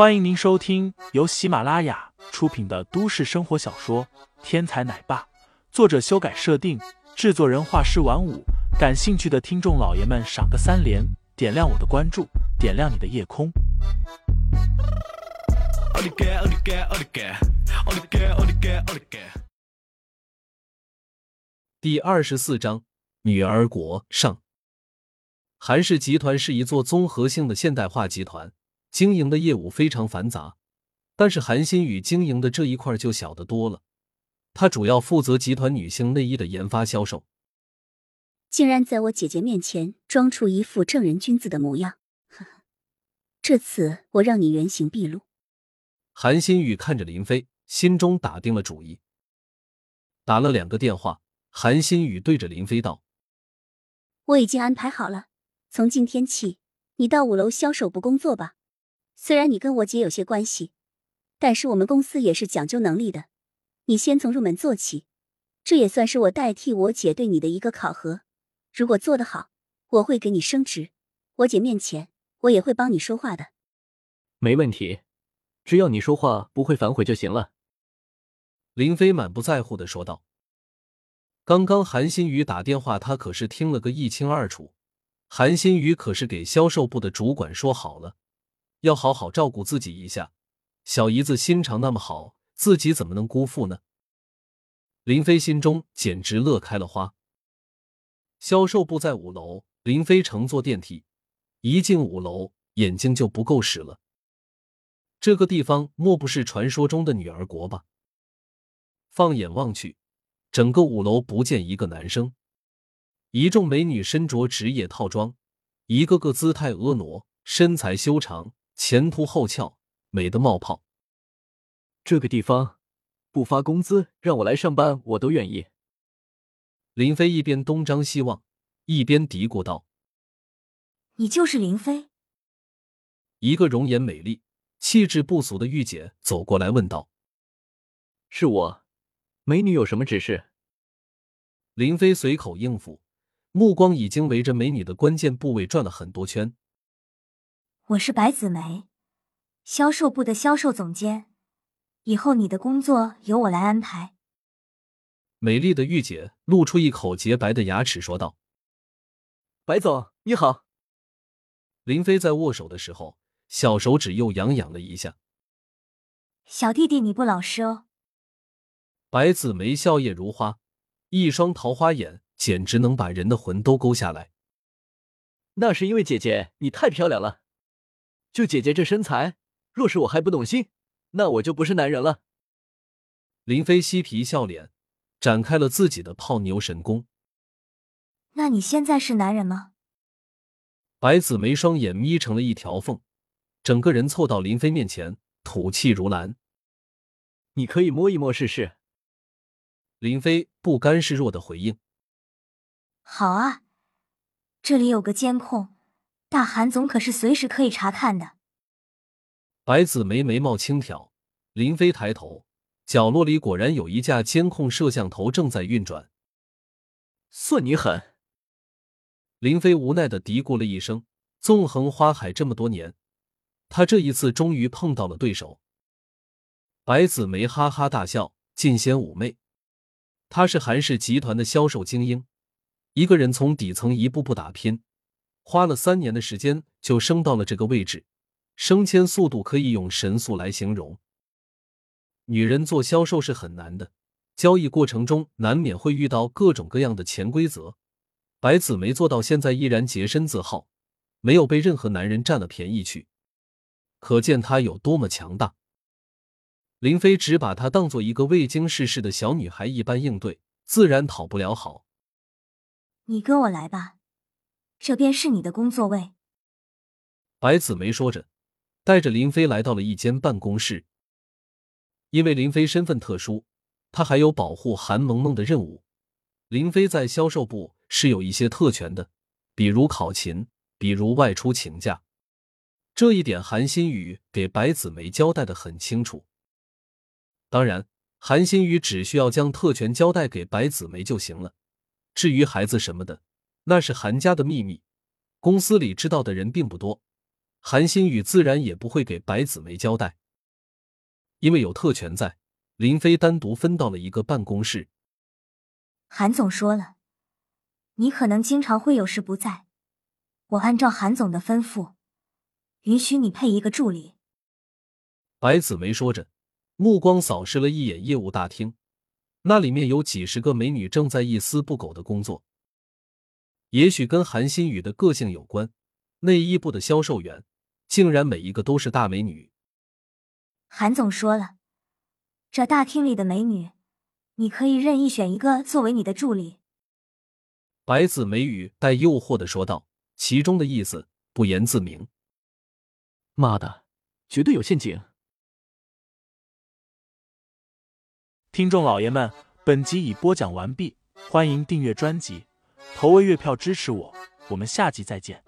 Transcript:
欢迎您收听由喜马拉雅出品的都市生活小说《天才奶爸》，作者修改设定，制作人画师晚舞。感兴趣的听众老爷们，赏个三连，点亮我的关注，点亮你的夜空。第二十四章，女儿国上。韩氏集团是一座综合性的现代化集团。经营的业务非常繁杂，但是韩新宇经营的这一块就小得多了。他主要负责集团女性内衣的研发销售。竟然在我姐姐面前装出一副正人君子的模样，呵呵，这次我让你原形毕露。韩新宇看着林飞，心中打定了主意。打了两个电话，韩新宇对着林飞道：“我已经安排好了，从今天起，你到五楼销售部工作吧。”虽然你跟我姐有些关系，但是我们公司也是讲究能力的。你先从入门做起，这也算是我代替我姐对你的一个考核。如果做得好，我会给你升职。我姐面前，我也会帮你说话的。没问题，只要你说话不会反悔就行了。林飞满不在乎的说道。刚刚韩新宇打电话，他可是听了个一清二楚。韩新宇可是给销售部的主管说好了。要好好照顾自己一下，小姨子心肠那么好，自己怎么能辜负呢？林飞心中简直乐开了花。销售部在五楼，林飞乘坐电梯，一进五楼，眼睛就不够使了。这个地方莫不是传说中的女儿国吧？放眼望去，整个五楼不见一个男生，一众美女身着职业套装，一个个姿态婀娜，身材修长。前凸后翘，美的冒泡。这个地方不发工资让我来上班，我都愿意。林飞一边东张西望，一边嘀咕道：“你就是林飞？”一个容颜美丽、气质不俗的御姐走过来问道：“是我，美女有什么指示？”林飞随口应付，目光已经围着美女的关键部位转了很多圈。我是白子梅，销售部的销售总监。以后你的工作由我来安排。美丽的御姐露出一口洁白的牙齿，说道：“白总，你好。”林飞在握手的时候，小手指又痒痒了一下。小弟弟，你不老实哦。白子梅笑靥如花，一双桃花眼简直能把人的魂都勾下来。那是因为姐姐你太漂亮了。就姐姐这身材，若是我还不动心，那我就不是男人了。林飞嬉皮笑脸，展开了自己的泡妞神功。那你现在是男人吗？白子梅双眼眯成了一条缝，整个人凑到林飞面前，吐气如兰。你可以摸一摸试试。林飞不甘示弱的回应：“好啊，这里有个监控。”大韩总可是随时可以查看的。白子梅眉毛轻挑，林飞抬头，角落里果然有一架监控摄像头正在运转。算你狠！林飞无奈的嘀咕了一声。纵横花海这么多年，他这一次终于碰到了对手。白子梅哈哈大笑，尽显妩媚。她是韩氏集团的销售精英，一个人从底层一步步打拼。花了三年的时间就升到了这个位置，升迁速度可以用神速来形容。女人做销售是很难的，交易过程中难免会遇到各种各样的潜规则。白子梅做到现在依然洁身自好，没有被任何男人占了便宜去，可见她有多么强大。林飞只把她当做一个未经世事的小女孩一般应对，自然讨不了好。你跟我来吧。这边是你的工作位。白子梅说着，带着林飞来到了一间办公室。因为林飞身份特殊，他还有保护韩萌萌的任务。林飞在销售部是有一些特权的，比如考勤，比如外出请假。这一点韩新宇给白子梅交代的很清楚。当然，韩新宇只需要将特权交代给白子梅就行了。至于孩子什么的，那是韩家的秘密，公司里知道的人并不多。韩新宇自然也不会给白子梅交代，因为有特权在，林飞单独分到了一个办公室。韩总说了，你可能经常会有事不在，我按照韩总的吩咐，允许你配一个助理。白子梅说着，目光扫视了一眼业务大厅，那里面有几十个美女正在一丝不苟的工作。也许跟韩新宇的个性有关，内衣部的销售员竟然每一个都是大美女。韩总说了，这大厅里的美女，你可以任意选一个作为你的助理。白子梅语带诱惑的说道，其中的意思不言自明。妈的，绝对有陷阱！听众老爷们，本集已播讲完毕，欢迎订阅专辑。投喂月票支持我，我们下集再见。